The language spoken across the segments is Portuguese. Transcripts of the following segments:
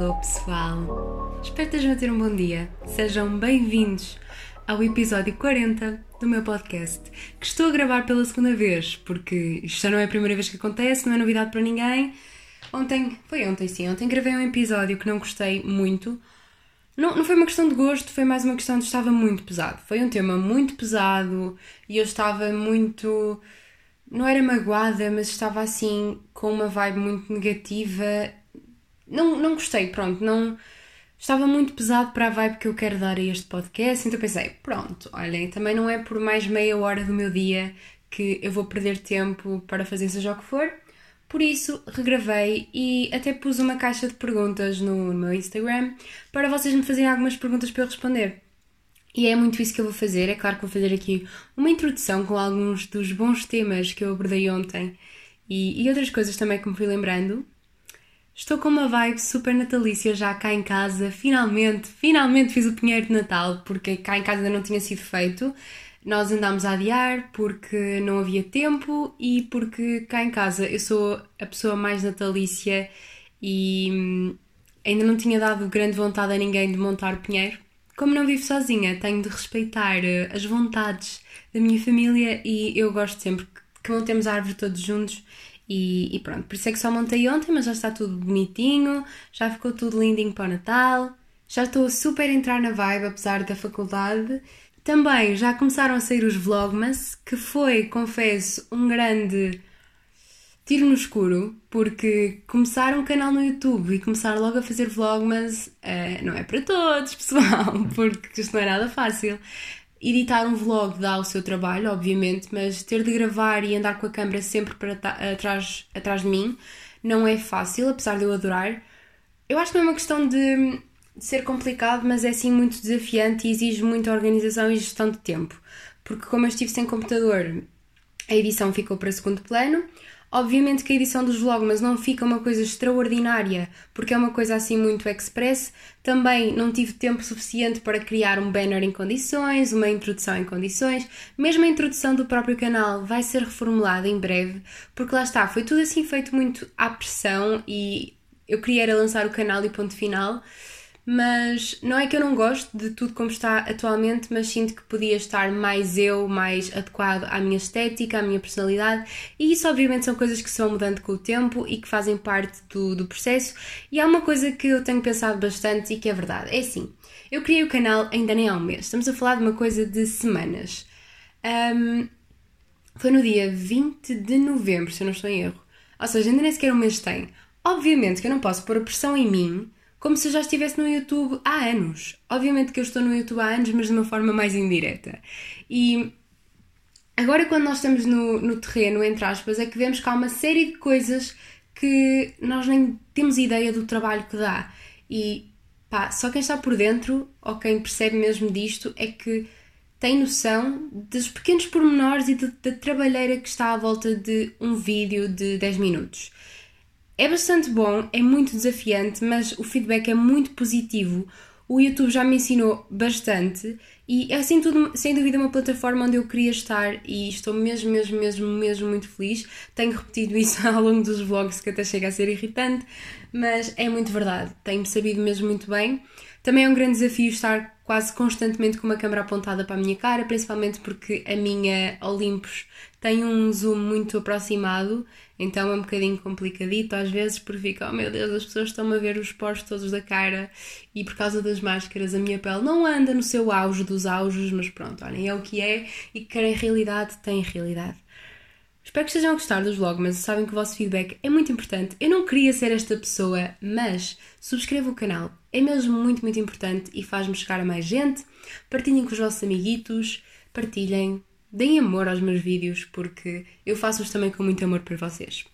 Alô pessoal! Espero que estejam a ter um bom dia. Sejam bem-vindos ao episódio 40 do meu podcast, que estou a gravar pela segunda vez, porque isto já não é a primeira vez que acontece, não é novidade para ninguém. Ontem, foi ontem sim, ontem gravei um episódio que não gostei muito. Não, não foi uma questão de gosto, foi mais uma questão de estava muito pesado. Foi um tema muito pesado e eu estava muito. Não era magoada, mas estava assim com uma vibe muito negativa. Não, não gostei, pronto, não. Estava muito pesado para a vibe que eu quero dar a este podcast, então pensei, pronto, olhem, também não é por mais meia hora do meu dia que eu vou perder tempo para fazer seja o que for. Por isso, regravei e até pus uma caixa de perguntas no, meu Instagram para vocês me fazerem algumas perguntas para eu responder. E é muito isso que eu vou fazer. É claro que vou fazer aqui uma introdução com alguns dos bons temas que eu abordei ontem e, e outras coisas também que me fui lembrando. Estou com uma vibe super natalícia já cá em casa. Finalmente, finalmente fiz o pinheiro de Natal, porque cá em casa ainda não tinha sido feito. Nós andámos a adiar porque não havia tempo e porque cá em casa eu sou a pessoa mais natalícia e hum, ainda não tinha dado grande vontade a ninguém de montar o pinheiro. Como não vivo sozinha, tenho de respeitar eh, as vontades da minha família e eu gosto sempre que montemos a árvore todos juntos e, e, pronto, por isso é que só montei ontem, mas já está tudo bonitinho, já ficou tudo lindinho para o Natal, já estou super a entrar na vibe, apesar da faculdade. Também já começaram a sair os Vlogmas, que foi, confesso, um grande tiro no escuro, porque começar um canal no YouTube e começar logo a fazer Vlogmas uh, não é para todos, pessoal, porque isto não é nada fácil. Editar um vlog dá o seu trabalho, obviamente, mas ter de gravar e andar com a câmera sempre para atrás, atrás de mim não é fácil, apesar de eu adorar. Eu acho que não é uma questão de, de ser complicado, mas é sim muito desafiante e exige muita organização e gestão de tempo. Porque, como eu estive sem computador, a edição ficou para segundo plano. Obviamente que a edição dos vlogmas não fica uma coisa extraordinária, porque é uma coisa assim muito express. Também não tive tempo suficiente para criar um banner em condições, uma introdução em condições. Mesmo a introdução do próprio canal vai ser reformulada em breve, porque lá está, foi tudo assim feito muito à pressão e eu queria era lançar o canal e ponto final mas não é que eu não gosto de tudo como está atualmente, mas sinto que podia estar mais eu, mais adequado à minha estética, à minha personalidade, e isso obviamente são coisas que se vão mudando com o tempo e que fazem parte do, do processo. E há uma coisa que eu tenho pensado bastante e que é verdade: é assim, eu criei o canal ainda nem há um mês, estamos a falar de uma coisa de semanas. Um, foi no dia 20 de novembro, se eu não estou em erro. Ou seja, ainda nem sequer um mês tem. Obviamente que eu não posso pôr a pressão em mim como se eu já estivesse no YouTube há anos. Obviamente que eu estou no YouTube há anos, mas de uma forma mais indireta. E agora, quando nós estamos no, no terreno, entre aspas, é que vemos que há uma série de coisas que nós nem temos ideia do trabalho que dá. E pá, só quem está por dentro, ou quem percebe mesmo disto, é que tem noção dos pequenos pormenores e da trabalheira que está à volta de um vídeo de 10 minutos. É bastante bom, é muito desafiante, mas o feedback é muito positivo. O YouTube já me ensinou bastante e é assim tudo, sem dúvida, uma plataforma onde eu queria estar e estou mesmo, mesmo, mesmo, mesmo muito feliz. Tenho repetido isso ao longo dos vlogs que até chega a ser irritante, mas é muito verdade. Tenho sabido mesmo muito bem. Também é um grande desafio estar quase constantemente com uma câmera apontada para a minha cara, principalmente porque a minha Olympus tem um zoom muito aproximado, então é um bocadinho complicadito às vezes, porque fica, oh meu Deus, as pessoas estão a ver os poros todos da cara e por causa das máscaras a minha pele não anda no seu auge dos auges, mas pronto, olhem, é o que é e que quer em realidade, tem realidade. Espero que estejam a gostar dos vlogs, mas sabem que o vosso feedback é muito importante. Eu não queria ser esta pessoa, mas subscrevam o canal. É mesmo muito, muito importante e faz-me chegar a mais gente. Partilhem com os vossos amiguitos, partilhem, deem amor aos meus vídeos, porque eu faço-os também com muito amor para vocês.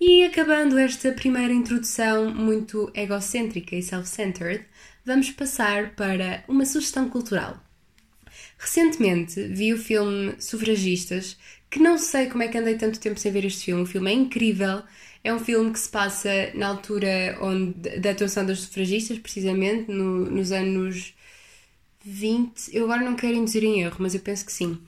E acabando esta primeira introdução muito egocêntrica e self-centered, vamos passar para uma sugestão cultural. Recentemente vi o filme Sufragistas, que não sei como é que andei tanto tempo sem ver este filme. O filme é incrível. É um filme que se passa na altura onde, da atuação dos sufragistas, precisamente, no, nos anos 20. Eu agora não quero induzir em erro, mas eu penso que sim.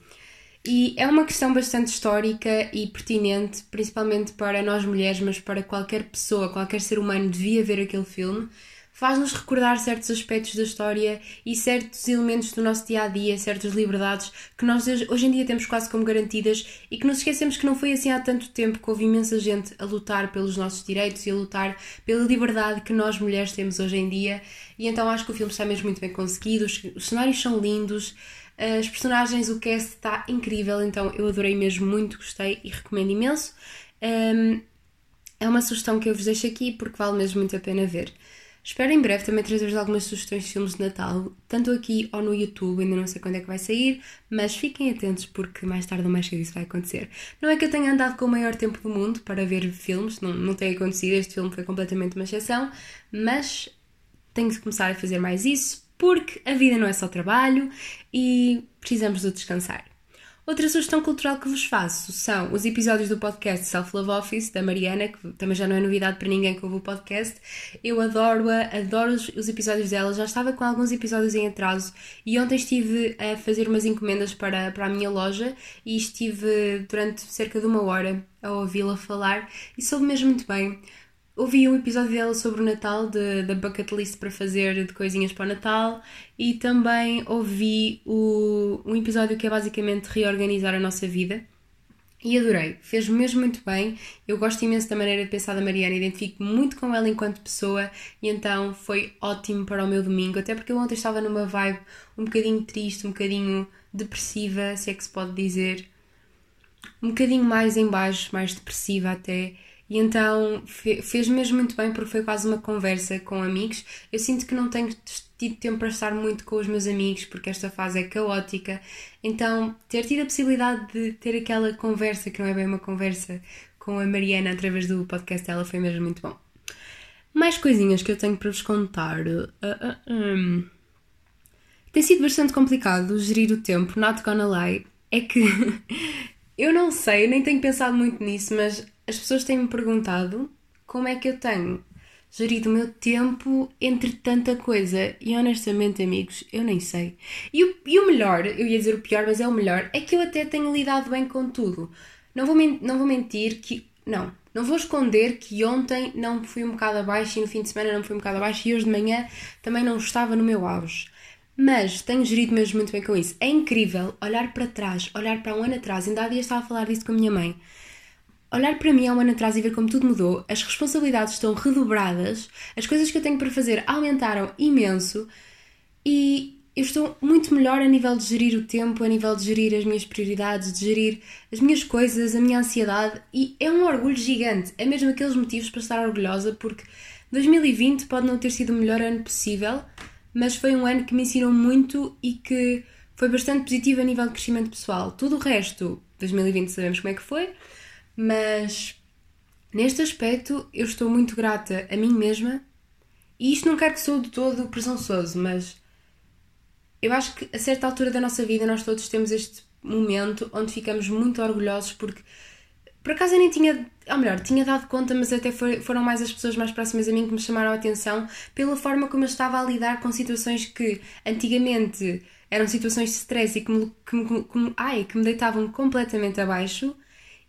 E é uma questão bastante histórica e pertinente, principalmente para nós mulheres, mas para qualquer pessoa, qualquer ser humano devia ver aquele filme, faz-nos recordar certos aspectos da história e certos elementos do nosso dia a dia, certas liberdades que nós hoje em dia temos quase como garantidas e que nos esquecemos que não foi assim há tanto tempo que houve imensa gente a lutar pelos nossos direitos e a lutar pela liberdade que nós mulheres temos hoje em dia. E então acho que o filme está mesmo muito bem conseguido, os cenários são lindos. As personagens, o cast está incrível, então eu adorei mesmo muito, gostei e recomendo imenso. É uma sugestão que eu vos deixo aqui porque vale mesmo muito a pena ver. Espero em breve também trazer-vos algumas sugestões de filmes de Natal, tanto aqui ou no YouTube, ainda não sei quando é que vai sair, mas fiquem atentos porque mais tarde ou mais cedo isso vai acontecer. Não é que eu tenha andado com o maior tempo do mundo para ver filmes, não, não tem acontecido, este filme foi completamente uma exceção, mas tenho de começar a fazer mais isso porque a vida não é só trabalho e precisamos de descansar. Outra sugestão cultural que vos faço são os episódios do podcast Self Love Office da Mariana, que também já não é novidade para ninguém que ouve o podcast. Eu adoro-a, adoro os episódios dela, já estava com alguns episódios em atraso e ontem estive a fazer umas encomendas para, para a minha loja e estive durante cerca de uma hora a ouvi-la falar e soube mesmo muito bem ouvi um episódio dela sobre o Natal, da bucket list para fazer de coisinhas para o Natal, e também ouvi o, um episódio que é basicamente reorganizar a nossa vida. E adorei, fez mesmo muito bem. Eu gosto imenso da maneira de pensar da Mariana, identifico muito com ela enquanto pessoa e então foi ótimo para o meu domingo. Até porque eu ontem estava numa vibe um bocadinho triste, um bocadinho depressiva, se é que se pode dizer, um bocadinho mais em baixo, mais depressiva até. E então fez mesmo muito bem porque foi quase uma conversa com amigos. Eu sinto que não tenho tido tempo para estar muito com os meus amigos porque esta fase é caótica. Então, ter tido a possibilidade de ter aquela conversa, que não é bem uma conversa, com a Mariana através do podcast dela foi mesmo muito bom. Mais coisinhas que eu tenho para vos contar. Uh, uh, um. Tem sido bastante complicado gerir o tempo, not gonna lie. É que eu não sei, nem tenho pensado muito nisso, mas as pessoas têm-me perguntado como é que eu tenho gerido o meu tempo entre tanta coisa. E honestamente, amigos, eu nem sei. E o, e o melhor, eu ia dizer o pior, mas é o melhor, é que eu até tenho lidado bem com tudo. Não vou, não vou mentir que. Não, não vou esconder que ontem não fui um bocado abaixo e no fim de semana não fui um bocado abaixo e hoje de manhã também não estava no meu auge. Mas tenho gerido mesmo muito bem com isso. É incrível olhar para trás, olhar para um ano atrás. Ainda há dias estava a falar disso com a minha mãe olhar para mim há um ano atrás e ver como tudo mudou, as responsabilidades estão redobradas, as coisas que eu tenho para fazer aumentaram imenso e eu estou muito melhor a nível de gerir o tempo, a nível de gerir as minhas prioridades, de gerir as minhas coisas, a minha ansiedade e é um orgulho gigante. É mesmo aqueles motivos para estar orgulhosa porque 2020 pode não ter sido o melhor ano possível, mas foi um ano que me ensinou muito e que foi bastante positivo a nível de crescimento pessoal. Tudo o resto, 2020 sabemos como é que foi, mas neste aspecto eu estou muito grata a mim mesma. E isto não quer que sou de todo presunçoso, mas eu acho que a certa altura da nossa vida nós todos temos este momento onde ficamos muito orgulhosos porque por acaso eu nem tinha, ou melhor, tinha dado conta, mas até foi, foram mais as pessoas mais próximas a mim que me chamaram a atenção pela forma como eu estava a lidar com situações que antigamente eram situações de stress e que me, que me, que me, ai, que me deitavam completamente abaixo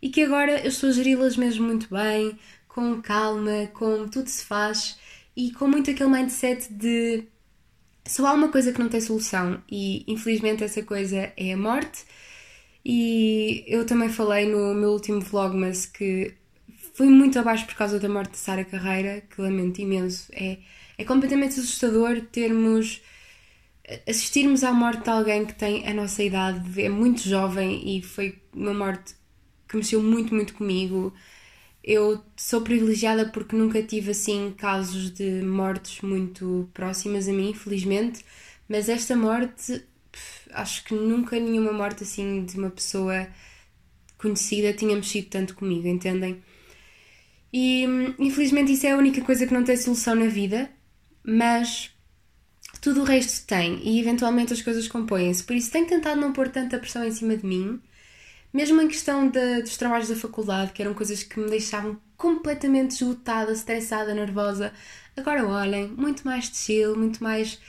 e que agora eu estou a geri-las mesmo muito bem, com calma, com tudo se faz e com muito aquele mindset de só há uma coisa que não tem solução e infelizmente essa coisa é a morte. E eu também falei no meu último vlog, mas que fui muito abaixo por causa da morte de Sara Carreira, que lamento imenso. É, é completamente assustador termos assistirmos à morte de alguém que tem a nossa idade, é muito jovem e foi uma morte que mexeu muito, muito comigo. Eu sou privilegiada porque nunca tive assim casos de mortes muito próximas a mim, felizmente, mas esta morte, acho que nunca nenhuma morte assim de uma pessoa conhecida tinha mexido tanto comigo, entendem? E infelizmente isso é a única coisa que não tem solução na vida, mas tudo o resto tem e eventualmente as coisas compõem-se. Por isso tenho tentado não pôr tanta pressão em cima de mim mesmo em questão de, dos trabalhos da faculdade, que eram coisas que me deixavam completamente esgotada, estressada, nervosa. Agora olhem, muito mais chill, muito mais.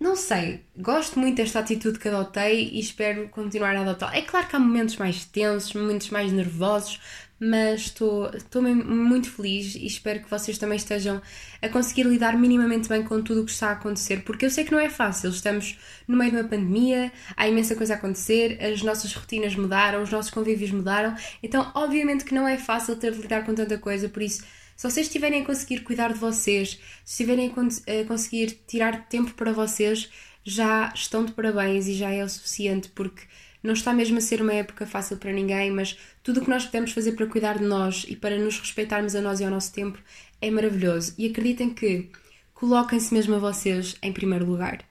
Não sei, gosto muito desta atitude que adotei e espero continuar a adotar. É claro que há momentos mais tensos, momentos mais nervosos, mas estou, estou muito feliz e espero que vocês também estejam a conseguir lidar minimamente bem com tudo o que está a acontecer, porque eu sei que não é fácil. Estamos no meio de uma pandemia, há imensa coisa a acontecer, as nossas rotinas mudaram, os nossos convívios mudaram, então, obviamente, que não é fácil ter de lidar com tanta coisa, por isso. Se vocês estiverem a conseguir cuidar de vocês, se estiverem a, conseguir tirar tempo para vocês, já estão de parabéns e já é o suficiente, porque não está mesmo a ser uma época fácil para ninguém, mas tudo o que nós podemos fazer para cuidar de nós e para nos respeitarmos a nós e ao nosso tempo é maravilhoso. E acreditem que coloquem-se mesmo a vocês em primeiro lugar.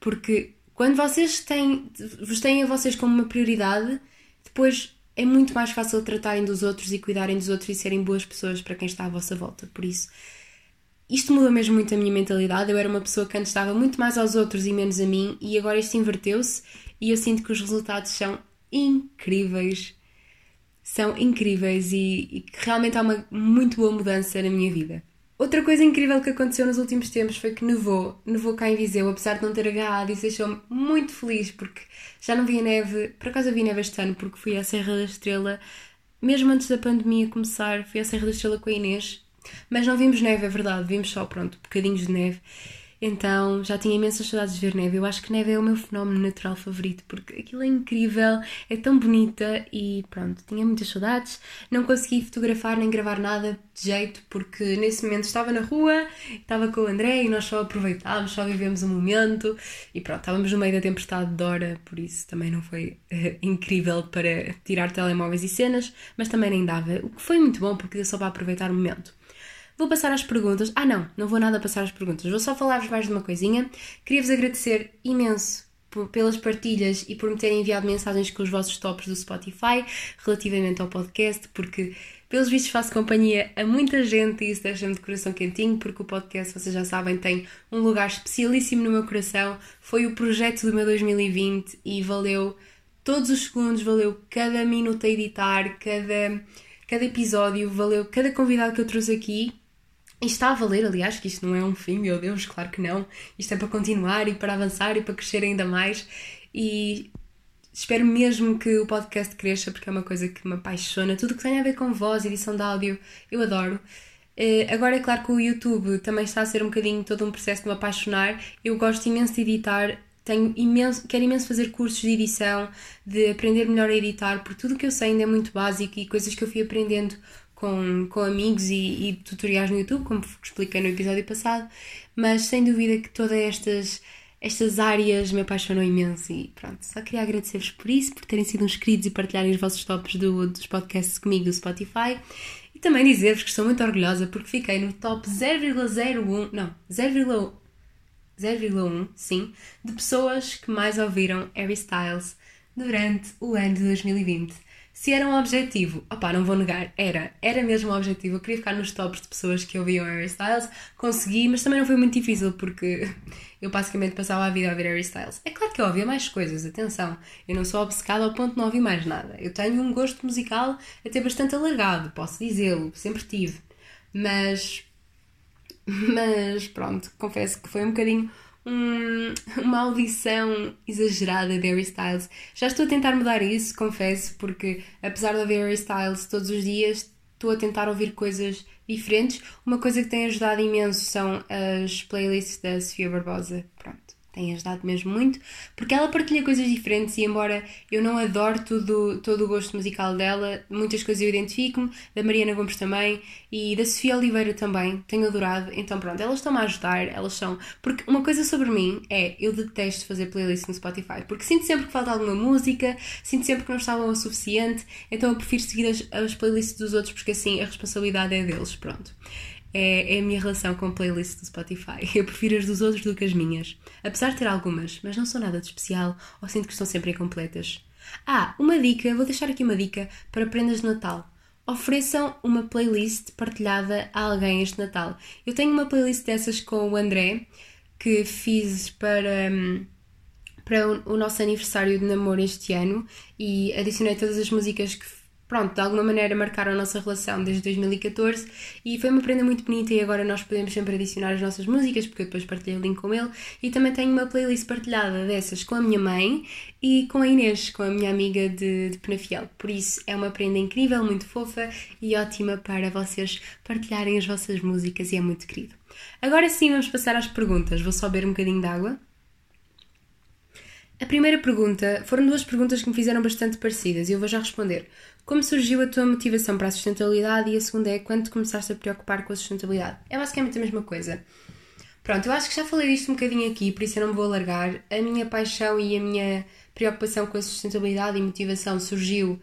Porque quando vocês têm, vos têm a vocês como uma prioridade, depois é muito mais fácil tratarem dos outros e cuidarem dos outros e serem boas pessoas para quem está à vossa volta. Por isso, isto muda mesmo muito a minha mentalidade. Eu era uma pessoa que antes estava muito mais aos outros e menos a mim, e agora isto inverteu-se e eu sinto que os resultados são incríveis. São incríveis e, e que realmente há uma muito boa mudança na minha vida. Outra coisa incrível que aconteceu nos últimos tempos foi que nevou, nevou cá em Viseu, apesar de não ter agarrado, isso deixou-me muito feliz porque já não via neve, por acaso vi neve este ano porque fui à Serra da Estrela, mesmo antes da pandemia começar, fui à Serra da Estrela com a Inês, mas não vimos neve, é verdade, vimos só, pronto, bocadinhos de neve então já tinha imensas saudades de ver neve. Eu acho que neve é o meu fenómeno natural favorito porque aquilo é incrível, é tão bonita e pronto, tinha muitas saudades. Não consegui fotografar nem gravar nada de jeito porque nesse momento estava na rua, estava com o André e nós só aproveitávamos, só vivemos o momento e pronto, estávamos no meio da tempestade de Dora, por isso também não foi uh, incrível para tirar telemóveis e cenas, mas também nem dava, o que foi muito bom porque deu só para aproveitar o momento. Vou passar às perguntas. Ah, não, não vou nada passar às perguntas. Vou só falar-vos mais de uma coisinha. Queria-vos agradecer imenso pelas partilhas e por me terem enviado mensagens com os vossos tops do Spotify relativamente ao podcast, porque pelos vistos faço companhia a muita gente e isso deixa-me de coração quentinho, porque o podcast, vocês já sabem, tem um lugar especialíssimo no meu coração. Foi o projeto do meu 2020 e valeu todos os segundos, valeu cada minuto a editar, cada, cada episódio, valeu cada convidado que eu trouxe aqui e está a valer, aliás, que isto não é um fim, meu Deus, claro que não. Isto é para continuar e para avançar e para crescer ainda mais. E espero mesmo que o podcast cresça, porque é uma coisa que me apaixona. Tudo que tem a ver com voz, edição de áudio, eu adoro. Eh, agora é claro que o YouTube também está a ser um bocadinho todo um processo de me apaixonar. Eu gosto imenso de editar, tenho imenso, quero imenso fazer cursos de edição, de aprender melhor a editar, porque tudo o que eu sei ainda é muito básico e coisas que eu fui aprendendo com, com amigos e, e, tutoriais no YouTube, como expliquei no episódio passado, mas sem dúvida que todas estas, estas áreas me apaixonam imenso e pronto, só queria agradecer-vos por isso, por terem sido inscritos e partilharem os vossos tops do, dos podcasts comigo do Spotify e também dizer-vos que estou muito orgulhosa porque fiquei no top 0,01, não, 0,1, 0,1, sim, de pessoas que mais ouviram Harry Styles durante o ano de 2020. Se era um objetivo, opá, não vou negar, era, era mesmo um objetivo. Eu queria ficar nos tops de pessoas que ouviam Harry Styles, consegui, mas também não foi muito difícil porque eu basicamente passava a vida a ouvir Harry Styles. É claro que eu ouvia mais coisas, atenção, eu não sou obcecada ao ponto de não ouvir mais nada. Eu tenho um gosto musical até bastante alargado, posso dizê-lo, sempre tive. Mas, mas pronto, confesso que foi um bocadinho um, uma audição exagerada de Harry Styles. Já estou a tentar mudar isso, confesso, porque apesar de ouvir Harry Styles todos os dias, estou a tentar ouvir coisas diferentes. Uma coisa que tem ajudado imenso são as playlists da Sofia Barbosa. Pronto tem ajudado mesmo muito, porque ela partilha coisas diferentes e embora eu não adore tudo, todo o gosto musical dela, muitas coisas eu identifico-me, da Mariana Gomes também e da Sofia Oliveira também, tenho adorado, então pronto, elas estão-me a ajudar, elas são, porque uma coisa sobre mim é, eu detesto fazer playlist no Spotify, porque sinto sempre que falta alguma música, sinto sempre que não está o suficiente, então eu prefiro seguir as, as playlists dos outros porque assim a responsabilidade é deles, pronto é, é a minha relação com a playlist do Spotify. Eu prefiro as dos outros do que as minhas. Apesar de ter algumas, mas não são nada de especial ou sinto que estão sempre incompletas. Ah, uma dica, vou deixar aqui uma dica para prendas de Natal. Ofereçam uma playlist partilhada a alguém este Natal. Eu tenho uma playlist dessas com o André que fiz para. Hum, para o nosso aniversário de namoro este ano e adicionei todas as músicas que pronto, de alguma maneira marcaram a nossa relação desde 2014 e foi uma prenda muito bonita e agora nós podemos sempre adicionar as nossas músicas porque eu depois partilhei o link com ele e também tenho uma playlist partilhada dessas com a minha mãe e com a Inês, com a minha amiga de, de Penafiel. Por isso é uma prenda incrível, muito fofa e ótima para vocês partilharem as vossas músicas e é muito querido. Agora sim vamos passar às perguntas. Vou só beber um bocadinho de água. A primeira pergunta foram duas perguntas que me fizeram bastante parecidas e eu vou já responder. Como surgiu a tua motivação para a sustentabilidade? E a segunda é quando começaste a preocupar com a sustentabilidade? É basicamente a mesma coisa. Pronto, eu acho que já falei disto um bocadinho aqui, por isso eu não me vou alargar. A minha paixão e a minha preocupação com a sustentabilidade e motivação surgiu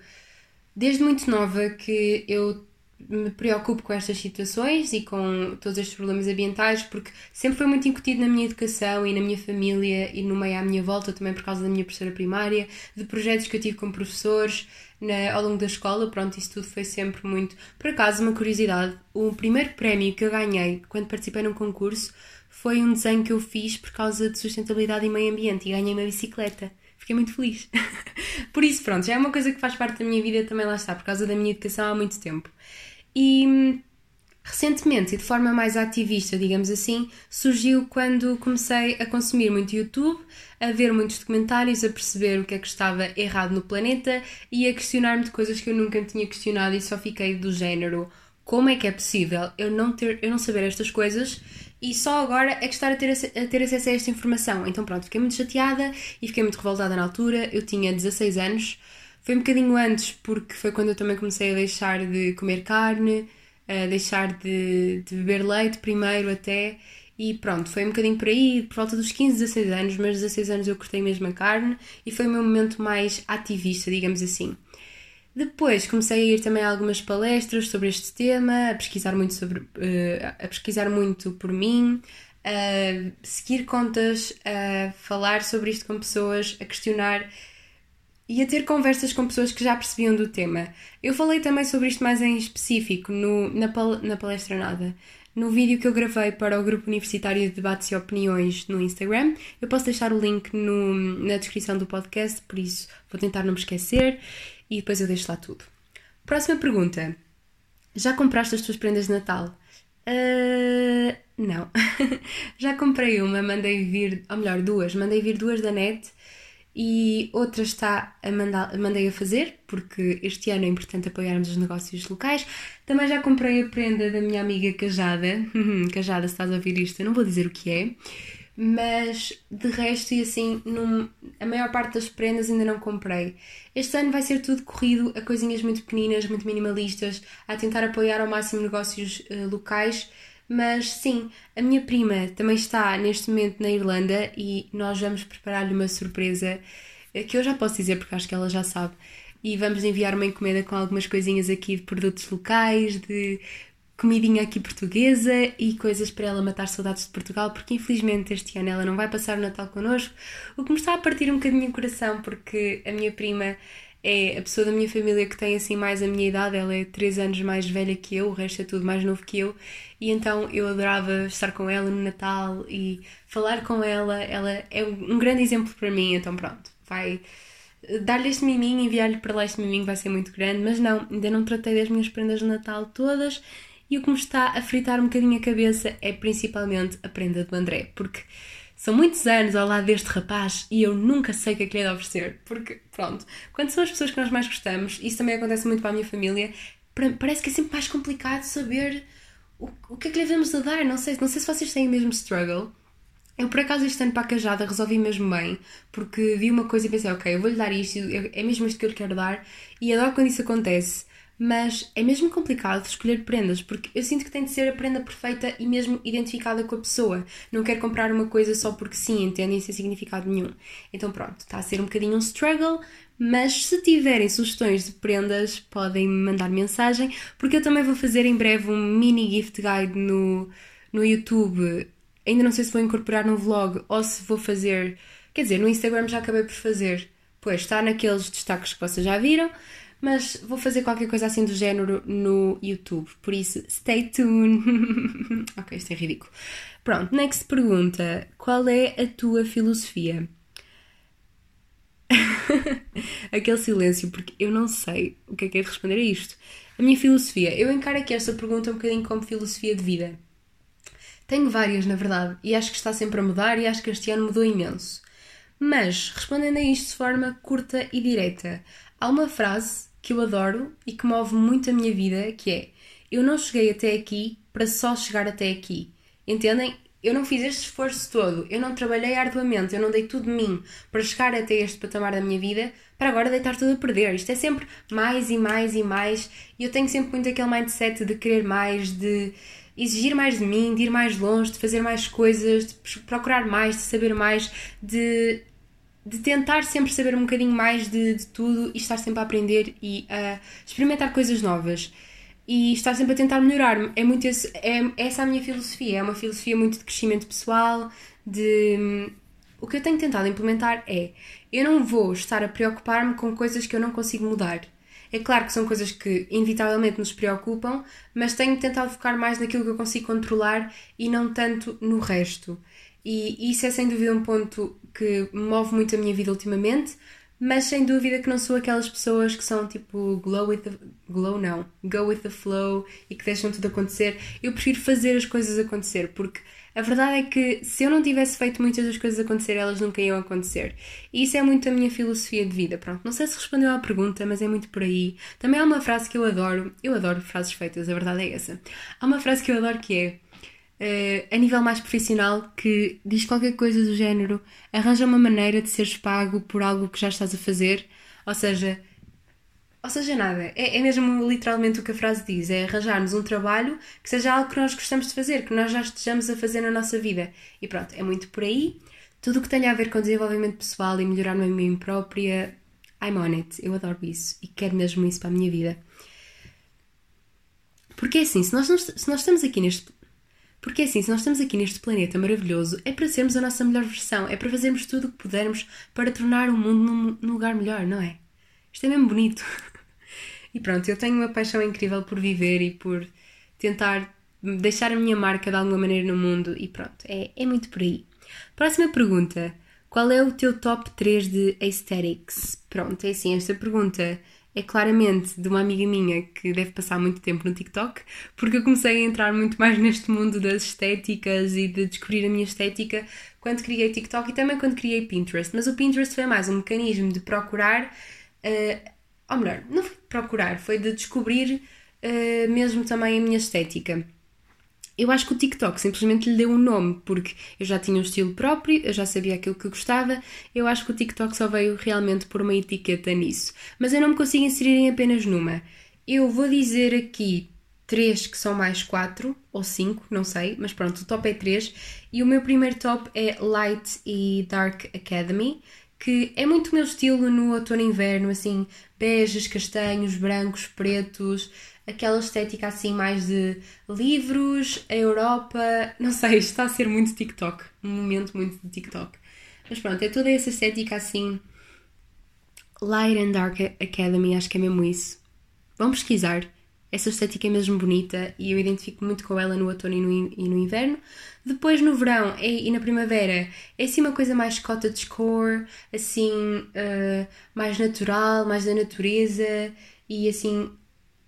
desde muito nova que eu me preocupo com estas situações e com todos estes problemas ambientais porque sempre foi muito incutido na minha educação e na minha família e no meio à minha volta também por causa da minha professora primária, de projetos que eu tive com professores na, ao longo da escola, pronto, isso tudo foi sempre muito. Por acaso, uma curiosidade, o primeiro prémio que eu ganhei quando participei num concurso foi um desenho que eu fiz por causa de sustentabilidade e meio ambiente e ganhei uma bicicleta fiquei muito feliz. por isso, pronto, já é uma coisa que faz parte da minha vida também, lá está, por causa da minha educação há muito tempo. E recentemente, e de forma mais ativista, digamos assim, surgiu quando comecei a consumir muito YouTube, a ver muitos documentários, a perceber o que é que estava errado no planeta e a questionar-me de coisas que eu nunca tinha questionado e só fiquei do género como é que é possível eu não, ter, eu não saber estas coisas e só agora é que estar a ter, a ter acesso a esta informação. Então pronto, fiquei muito chateada e fiquei muito revoltada na altura. Eu tinha 16 anos foi um bocadinho antes, porque foi quando eu também comecei a deixar de comer carne, a deixar de, de beber leite primeiro até. E pronto, foi um bocadinho por aí, por volta dos 15, 16 anos, mas 16 anos eu cortei mesmo a carne e foi o meu momento mais ativista, digamos assim. Depois comecei a ir também a algumas palestras sobre este tema, a pesquisar muito sobre, uh, a pesquisar muito por mim, a seguir contas, a falar sobre isto com pessoas, a questionar e a ter conversas com pessoas que já percebiam do tema. Eu falei também sobre isto mais em específico no, na, pal na palestra nada. No vídeo que eu gravei para o grupo universitário de debates e opiniões no Instagram, eu posso deixar o link no, na descrição do podcast, por isso vou tentar não me esquecer e depois eu deixo lá tudo. Próxima pergunta. Já compraste as tuas prendas de Natal? Uh, não. Já comprei uma, mandei vir, ou melhor, duas. Mandei vir duas da net e outra está a mandar, mandei a fazer, porque este ano é importante apoiarmos os negócios locais. Também já comprei a prenda da minha amiga Cajada. Cajada, se estás a ouvir isto, eu não vou dizer o que é. Mas de resto, e assim, num, a maior parte das prendas ainda não comprei. Este ano vai ser tudo corrido a coisinhas muito pequeninas, muito minimalistas, a tentar apoiar ao máximo negócios uh, locais mas sim, a minha prima também está neste momento na Irlanda e nós vamos preparar-lhe uma surpresa eh, que eu já posso dizer porque acho que ela já sabe. E vamos enviar uma encomenda com algumas coisinhas aqui de produtos locais, de comidinha aqui portuguesa e coisas para ela matar saudades de Portugal, porque infelizmente este ano ela não vai passar o Natal connosco, o que me está a partir um bocadinho o coração, porque a minha prima é a pessoa da minha família que tem assim mais a minha idade, ela é 3 anos mais velha que eu, o resto é tudo mais novo que eu, e então eu adorava estar com ela no Natal e falar com ela, ela é um grande exemplo para mim, então pronto, vai dar-lhe este miminho, enviar-lhe para lá este miminho vai ser muito grande, mas não, ainda não tratei das minhas prendas de Natal todas, e o que me está a fritar um bocadinho a cabeça é principalmente a prenda do André, porque são muitos anos ao lado deste rapaz e eu nunca sei o que é que lhe é de oferecer. Porque, pronto, quando são as pessoas que nós mais gostamos, isso também acontece muito para a minha família, parece que é sempre mais complicado saber o, o que é que lhe devemos a dar. Não sei, não sei se vocês têm o mesmo struggle. Eu, por acaso, este ano para a Cajada resolvi mesmo bem, porque vi uma coisa e pensei, ok, eu vou-lhe dar isto, é mesmo isto que eu lhe quero dar, e adoro quando isso acontece mas é mesmo complicado escolher prendas porque eu sinto que tem de ser a prenda perfeita e mesmo identificada com a pessoa. Não quero comprar uma coisa só porque sim, entendem, sem significado nenhum. Então pronto, está a ser um bocadinho um struggle, mas se tiverem sugestões de prendas, podem me mandar mensagem, porque eu também vou fazer em breve um mini gift guide no, no YouTube. Ainda não sei se vou incorporar no vlog ou se vou fazer. Quer dizer, no Instagram já acabei por fazer. Pois está naqueles destaques que vocês já viram mas vou fazer qualquer coisa assim do género no YouTube, por isso stay tuned. ok, isto é ridículo. Pronto, next pergunta: qual é a tua filosofia? aquele silêncio, porque eu não sei o que é que é de responder a isto. A minha filosofia, eu encaro aqui esta pergunta um bocadinho como filosofia de vida. Tenho várias, na verdade, e acho que está sempre a mudar e acho que este ano mudou imenso. Mas, respondendo a isto de forma curta e direta, há uma frase que eu adoro e que move muito a minha vida, que é eu não cheguei até aqui para só chegar até aqui. Entendem? Eu não fiz este esforço todo, eu não trabalhei arduamente, eu não dei tudo de mim para chegar até este patamar da minha vida para agora deitar tudo a perder. Isto é sempre mais e mais e mais, e eu tenho sempre muito aquele mindset de querer mais, de exigir mais de mim, de ir mais longe, de fazer mais coisas, de procurar mais, de saber mais, de, de tentar sempre saber um bocadinho mais de, de tudo e estar sempre a aprender e a experimentar coisas novas e estar sempre a tentar melhorar. É muito esse, é, essa a minha filosofia. É uma filosofia muito de crescimento pessoal, de o que eu tenho tentado implementar é eu não vou estar a preocupar-me com coisas que eu não consigo mudar. É claro que são coisas que inevitavelmente nos preocupam, mas tenho tentado focar mais naquilo que eu consigo controlar e não tanto no resto. E isso é sem dúvida um ponto que move muito a minha vida ultimamente, mas sem dúvida que não sou aquelas pessoas que são tipo glow with the, glow não, go with the flow e que deixam tudo acontecer. Eu prefiro fazer as coisas acontecer, porque a verdade é que se eu não tivesse feito muitas das coisas acontecer, elas nunca iam acontecer. E isso é muito a minha filosofia de vida. Pronto, não sei se respondeu à pergunta, mas é muito por aí. Também há uma frase que eu adoro, eu adoro frases feitas, a verdade é essa. Há uma frase que eu adoro que é Uh, a nível mais profissional que diz qualquer coisa do género arranja uma maneira de seres pago por algo que já estás a fazer, ou seja, ou seja, nada. É, é mesmo literalmente o que a frase diz: é arranjarmos um trabalho que seja algo que nós gostamos de fazer, que nós já estejamos a fazer na nossa vida. E pronto, é muito por aí. Tudo o que tenha a ver com desenvolvimento pessoal e melhorar-me a mim própria, I'm on it. Eu adoro isso e quero mesmo isso para a minha vida. Porque é assim, se nós, se nós estamos aqui neste porque assim, se nós estamos aqui neste planeta maravilhoso, é para sermos a nossa melhor versão, é para fazermos tudo o que pudermos para tornar o mundo num, num lugar melhor, não é? Isto é mesmo bonito. e pronto, eu tenho uma paixão incrível por viver e por tentar deixar a minha marca de alguma maneira no mundo e pronto, é, é muito por aí. Próxima pergunta. Qual é o teu top 3 de aesthetics? Pronto, é assim, esta pergunta é claramente de uma amiga minha que deve passar muito tempo no TikTok, porque eu comecei a entrar muito mais neste mundo das estéticas e de descobrir a minha estética quando criei TikTok e também quando criei Pinterest. Mas o Pinterest foi mais um mecanismo de procurar, uh, ou melhor, não foi de procurar, foi de descobrir uh, mesmo também a minha estética. Eu acho que o TikTok simplesmente lhe deu um nome, porque eu já tinha um estilo próprio, eu já sabia aquilo que gostava, eu acho que o TikTok só veio realmente por uma etiqueta nisso. Mas eu não me consigo inserir em apenas numa. Eu vou dizer aqui três que são mais quatro, ou cinco, não sei, mas pronto, o top é três. E o meu primeiro top é Light e Dark Academy, que é muito o meu estilo no outono e inverno, assim, beges, castanhos, brancos, pretos, aquela estética assim mais de livros, a Europa, não sei, está a ser muito TikTok, um momento muito de TikTok. Mas pronto, é toda essa estética assim. Light and Dark Academy, acho que é mesmo isso. Vão pesquisar. Essa estética é mesmo bonita e eu identifico muito com ela no outono e no, e no inverno. Depois no verão e, e, na primavera é assim uma coisa mais cottagecore, assim uh, mais natural, mais da natureza e assim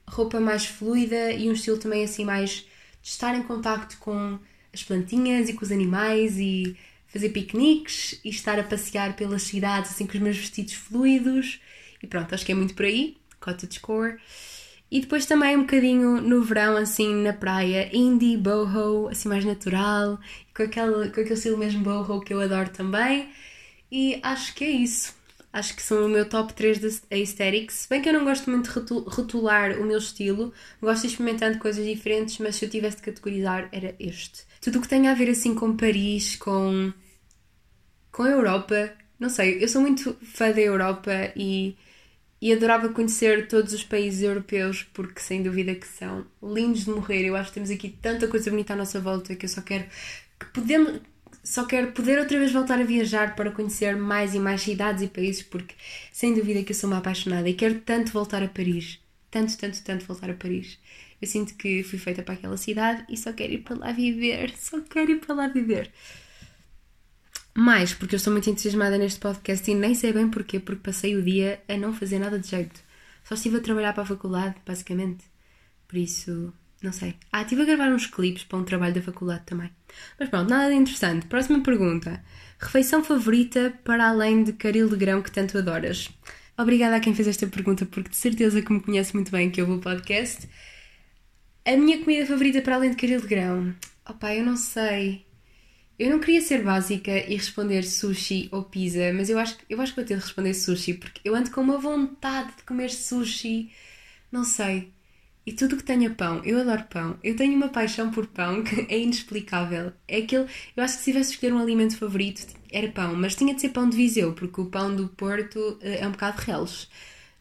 roupa mais fluida e um estilo também assim mais de estar em contacto com as plantinhas e com os animais e fazer piqueniques e estar a passear pelas cidades assim com os meus vestidos fluidos e pronto, acho que é muito por aí, cottagecore. E depois também um bocadinho no verão, assim, na praia, indie, boho, assim mais natural, com aquele, com aquele estilo mesmo boho que eu adoro também. E acho que é isso acho que são o meu top 3 de aesthetics. Se bem que eu não gosto muito de rotular o meu estilo, gosto experimentando coisas diferentes, mas se eu tivesse de categorizar, era este. Tudo o que tem a ver assim com Paris, com, com a Europa, não sei, eu sou muito fã da Europa e, e adorava conhecer todos os países europeus porque sem dúvida que são lindos de morrer. Eu acho que temos aqui tanta coisa bonita à nossa volta que eu só quero que podemos só quero poder outra vez voltar a viajar para conhecer mais e mais cidades e países, porque sem dúvida que eu sou uma apaixonada e quero tanto voltar a Paris. Tanto, tanto, tanto voltar a Paris. Eu sinto que fui feita para aquela cidade e só quero ir para lá viver. Só quero ir para lá viver. Mais, porque eu estou muito entusiasmada neste podcast e nem sei bem porquê, porque passei o dia a não fazer nada de jeito. Só estive a trabalhar para a faculdade, basicamente. Por isso, não sei. Ah, estive a gravar uns clipes para um trabalho da faculdade também. Mas pronto, nada de interessante. Próxima pergunta. Refeição favorita para além de caril de grão que tanto adoras? Obrigada a quem fez esta pergunta, porque de certeza que me conhece muito bem que eu vou podcast. A minha comida favorita para além de caril de grão? Opá, eu não sei. Eu não queria ser básica e responder sushi ou pizza, mas eu acho, eu acho que vou ter de responder sushi, porque eu ando com uma vontade de comer sushi. Não sei. E tudo que tenha pão, eu adoro pão. Eu tenho uma paixão por pão que é inexplicável. É aquele. Eu acho que se tivesse escolher um alimento favorito, era pão, mas tinha de ser pão de Viseu, porque o pão do Porto eh, é um bocado reles.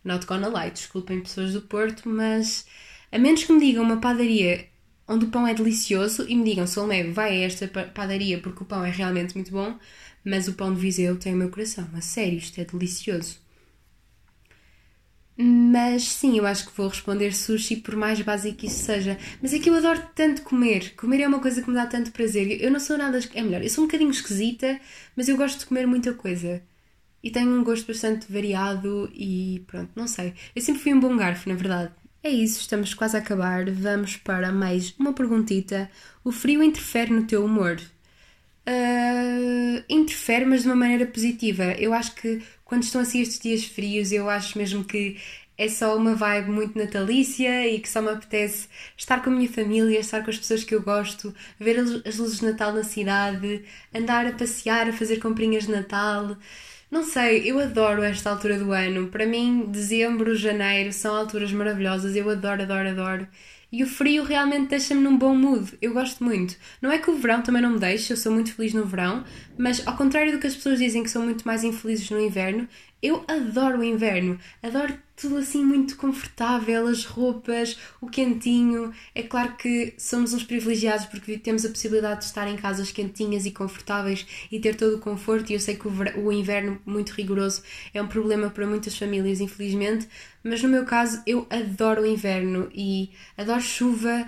Not gonna lie, desculpem pessoas do Porto, mas a menos que me digam uma padaria onde o pão é delicioso e me digam, Solmeiro, vai a esta padaria porque o pão é realmente muito bom, mas o pão de Viseu tem o meu coração. A sério, isto é delicioso. Mas sim, eu acho que vou responder sushi por mais básico que isso seja. Mas é que eu adoro tanto comer. Comer é uma coisa que me dá tanto prazer. Eu não sou nada. É melhor, eu sou um bocadinho esquisita, mas eu gosto de comer muita coisa. E tenho um gosto bastante variado e pronto, não sei. Eu sempre fui um bom garfo, na verdade. É isso, estamos quase a acabar. Vamos para mais uma perguntita. O frio interfere no teu humor? Uh, interfere, mas de uma maneira positiva. Eu acho que quando estão assim estes dias frios, eu acho mesmo que é só uma vibe muito natalícia e que só me apetece estar com a minha família, estar com as pessoas que eu gosto, ver as luzes de Natal na cidade, andar a passear, a fazer comprinhas de Natal. Não sei, eu adoro esta altura do ano. Para mim, dezembro, janeiro são alturas maravilhosas. Eu adoro, adoro, adoro. E o frio realmente deixa-me num bom mood. Eu gosto muito. Não é que o verão também não me deixe, eu sou muito feliz no verão, mas ao contrário do que as pessoas dizem que são muito mais infelizes no inverno, eu adoro o inverno. Adoro tudo assim muito confortável, as roupas, o quentinho. É claro que somos uns privilegiados porque temos a possibilidade de estar em casas quentinhas e confortáveis e ter todo o conforto. E eu sei que o inverno muito rigoroso é um problema para muitas famílias, infelizmente, mas no meu caso eu adoro o inverno e adoro chuva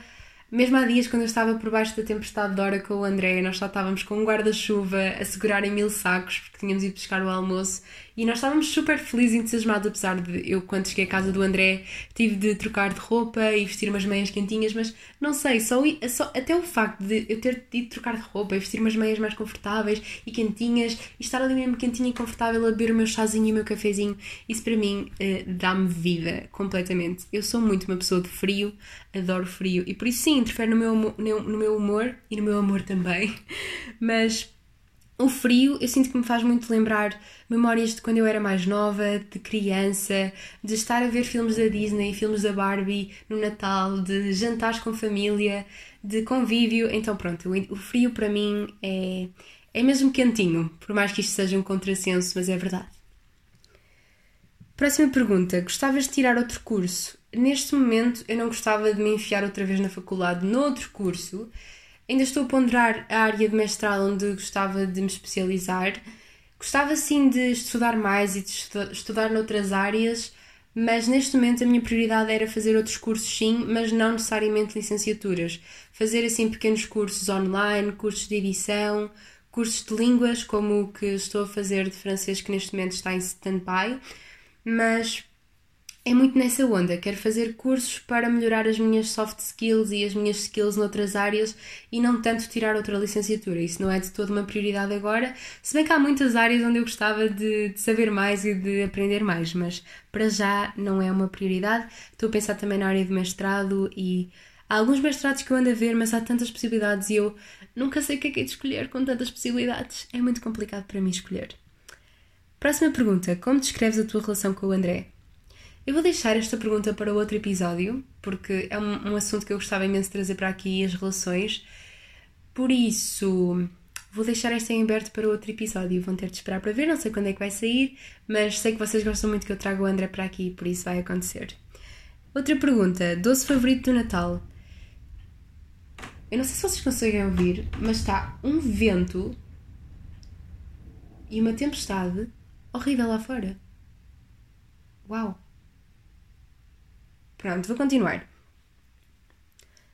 mesmo há dias, quando eu estava por baixo da tempestade de com o André, nós só estávamos com um guarda-chuva a segurar em mil sacos, porque tínhamos ido buscar o almoço, e nós estávamos super felizes e entusiasmados, apesar de eu, quando cheguei à casa do André, tive de trocar de roupa e vestir umas meias quentinhas, mas não sei, só, só até o facto de eu ter ido trocar de roupa e vestir umas meias mais confortáveis e quentinhas, e estar ali mesmo quentinha e confortável a beber o meu chazinho e o meu cafezinho, isso para mim uh, dá-me vida completamente. Eu sou muito uma pessoa de frio, adoro frio, e por isso sim, interfere no meu, no meu humor e no meu amor também. Mas o frio eu sinto que me faz muito lembrar memórias de quando eu era mais nova, de criança, de estar a ver filmes da Disney, filmes da Barbie no Natal, de jantares com família, de convívio. Então, pronto, o frio para mim é, é mesmo quentinho, por mais que isto seja um contrassenso, mas é verdade. Próxima pergunta: Gostavas de tirar outro curso? Neste momento eu não gostava de me enfiar outra vez na faculdade noutro curso. Ainda estou a ponderar a área de mestrado onde gostava de me especializar. Gostava sim de estudar mais e de estudar noutras áreas, mas neste momento a minha prioridade era fazer outros cursos sim, mas não necessariamente licenciaturas. Fazer assim pequenos cursos online, cursos de edição, cursos de línguas, como o que estou a fazer de francês que neste momento está em stand-by, mas é muito nessa onda. Quero fazer cursos para melhorar as minhas soft skills e as minhas skills noutras áreas e não tanto tirar outra licenciatura. Isso não é de toda uma prioridade agora, se bem que há muitas áreas onde eu gostava de, de saber mais e de aprender mais, mas para já não é uma prioridade. Estou a pensar também na área de mestrado e há alguns mestrados que eu ando a ver, mas há tantas possibilidades e eu nunca sei o que é que é de escolher com tantas possibilidades. É muito complicado para mim escolher. Próxima pergunta: Como descreves a tua relação com o André? Eu vou deixar esta pergunta para outro episódio, porque é um, um assunto que eu gostava imenso de trazer para aqui as relações. Por isso, vou deixar esta em aberto para outro episódio. Vão ter de esperar para ver, não sei quando é que vai sair, mas sei que vocês gostam muito que eu traga o André para aqui, por isso vai acontecer. Outra pergunta: doce favorito do Natal? Eu não sei se vocês conseguem ouvir, mas está um vento e uma tempestade horrível lá fora. Uau! Pronto, vou continuar.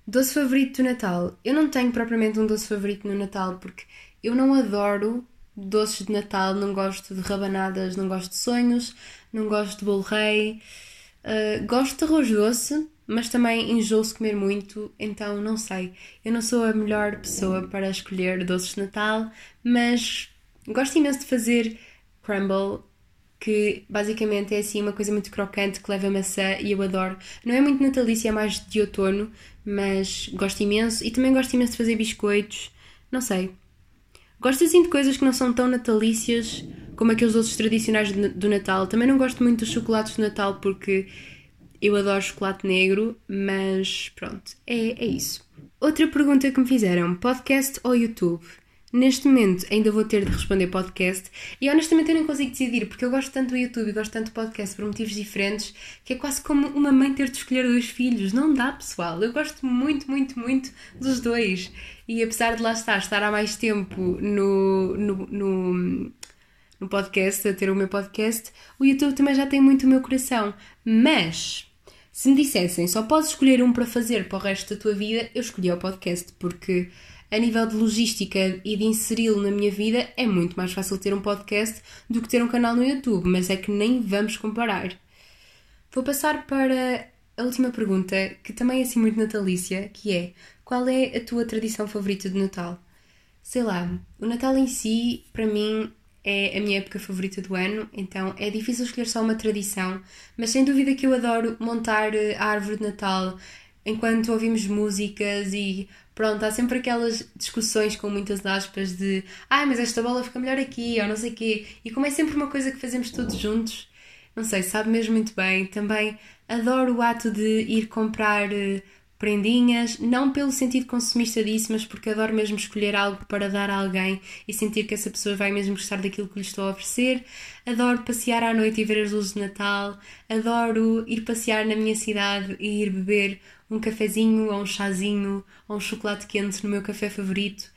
Doce favorito do Natal. Eu não tenho propriamente um doce favorito no Natal porque eu não adoro doces de Natal, não gosto de rabanadas, não gosto de sonhos, não gosto de bolo rei. Uh, gosto de arroz doce, mas também enjoo-se comer muito, então não sei. Eu não sou a melhor pessoa para escolher doces de Natal, mas gosto imenso de fazer crumble, que basicamente é assim uma coisa muito crocante que leva maçã e eu adoro. Não é muito natalícia, é mais de outono, mas gosto imenso. E também gosto imenso de fazer biscoitos, não sei. Gosto assim de coisas que não são tão natalícias como aqueles outros tradicionais do Natal. Também não gosto muito dos chocolates de Natal porque eu adoro chocolate negro, mas pronto, é, é isso. Outra pergunta que me fizeram: podcast ou YouTube? Neste momento ainda vou ter de responder podcast e honestamente eu nem consigo decidir porque eu gosto tanto do YouTube e gosto tanto do podcast por motivos diferentes que é quase como uma mãe ter de escolher dois filhos. Não dá, pessoal. Eu gosto muito, muito, muito dos dois. E apesar de lá estar, estar há mais tempo no, no, no, no podcast, a ter o meu podcast, o YouTube também já tem muito o meu coração. Mas se me dissessem só podes escolher um para fazer para o resto da tua vida, eu escolhi o podcast porque a nível de logística e de inseri-lo na minha vida, é muito mais fácil ter um podcast do que ter um canal no YouTube, mas é que nem vamos comparar. Vou passar para a última pergunta, que também é assim muito natalícia, que é: qual é a tua tradição favorita de Natal? Sei lá, o Natal em si, para mim, é a minha época favorita do ano, então é difícil escolher só uma tradição, mas sem dúvida que eu adoro montar a árvore de Natal enquanto ouvimos músicas e pronto, há sempre aquelas discussões com muitas aspas de ai, ah, mas esta bola fica melhor aqui, ou não sei quê, e como é sempre uma coisa que fazemos todos juntos, não sei, sabe mesmo muito bem. Também adoro o ato de ir comprar eh, prendinhas, não pelo sentido consumista disso, mas porque adoro mesmo escolher algo para dar a alguém e sentir que essa pessoa vai mesmo gostar daquilo que lhe estou a oferecer. Adoro passear à noite e ver as luzes de Natal. Adoro ir passear na minha cidade e ir beber um cafezinho ou um chazinho ou um chocolate quente no meu café favorito.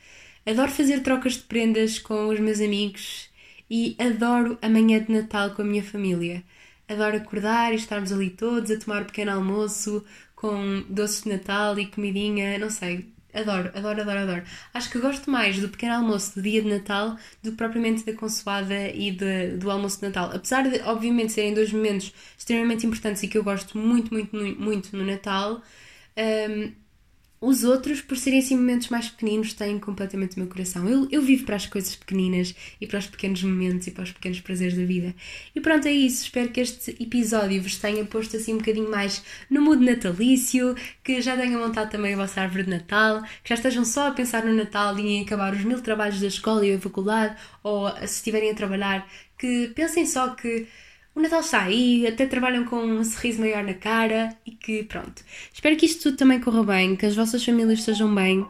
Adoro fazer trocas de prendas com os meus amigos e adoro a manhã de Natal com a minha família. Adoro acordar e estarmos ali todos a tomar um pequeno almoço com doces de Natal e comidinha, não sei. Adoro, adoro, adoro, adoro. Acho que gosto mais do pequeno almoço do dia de Natal do que propriamente da consoada e de, do almoço de Natal. Apesar de, obviamente, serem dois momentos extremamente importantes e que eu gosto muito, muito, muito no Natal, um, os outros, por serem assim momentos mais pequeninos, têm completamente o meu coração. Eu, eu vivo para as coisas pequeninas e para os pequenos momentos e para os pequenos prazeres da vida. E pronto, é isso. Espero que este episódio vos tenha posto assim um bocadinho mais no mood natalício, que já tenham montado também a vossa árvore de Natal, que já estejam só a pensar no Natal e em acabar os mil trabalhos da escola e da faculdade, ou se estiverem a trabalhar, que pensem só que o Natal está aí, até trabalham com um sorriso maior na cara e que pronto. Espero que isto tudo também corra bem, que as vossas famílias estejam bem.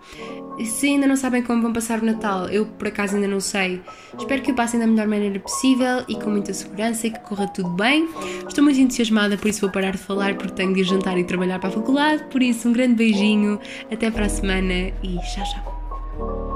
Se ainda não sabem como vão passar o Natal, eu por acaso ainda não sei. Espero que o passem da melhor maneira possível e com muita segurança e que corra tudo bem. Estou muito entusiasmada, por isso vou parar de falar porque tenho de ir jantar e trabalhar para a faculdade. Por isso, um grande beijinho, até para a semana e tchau, tchau.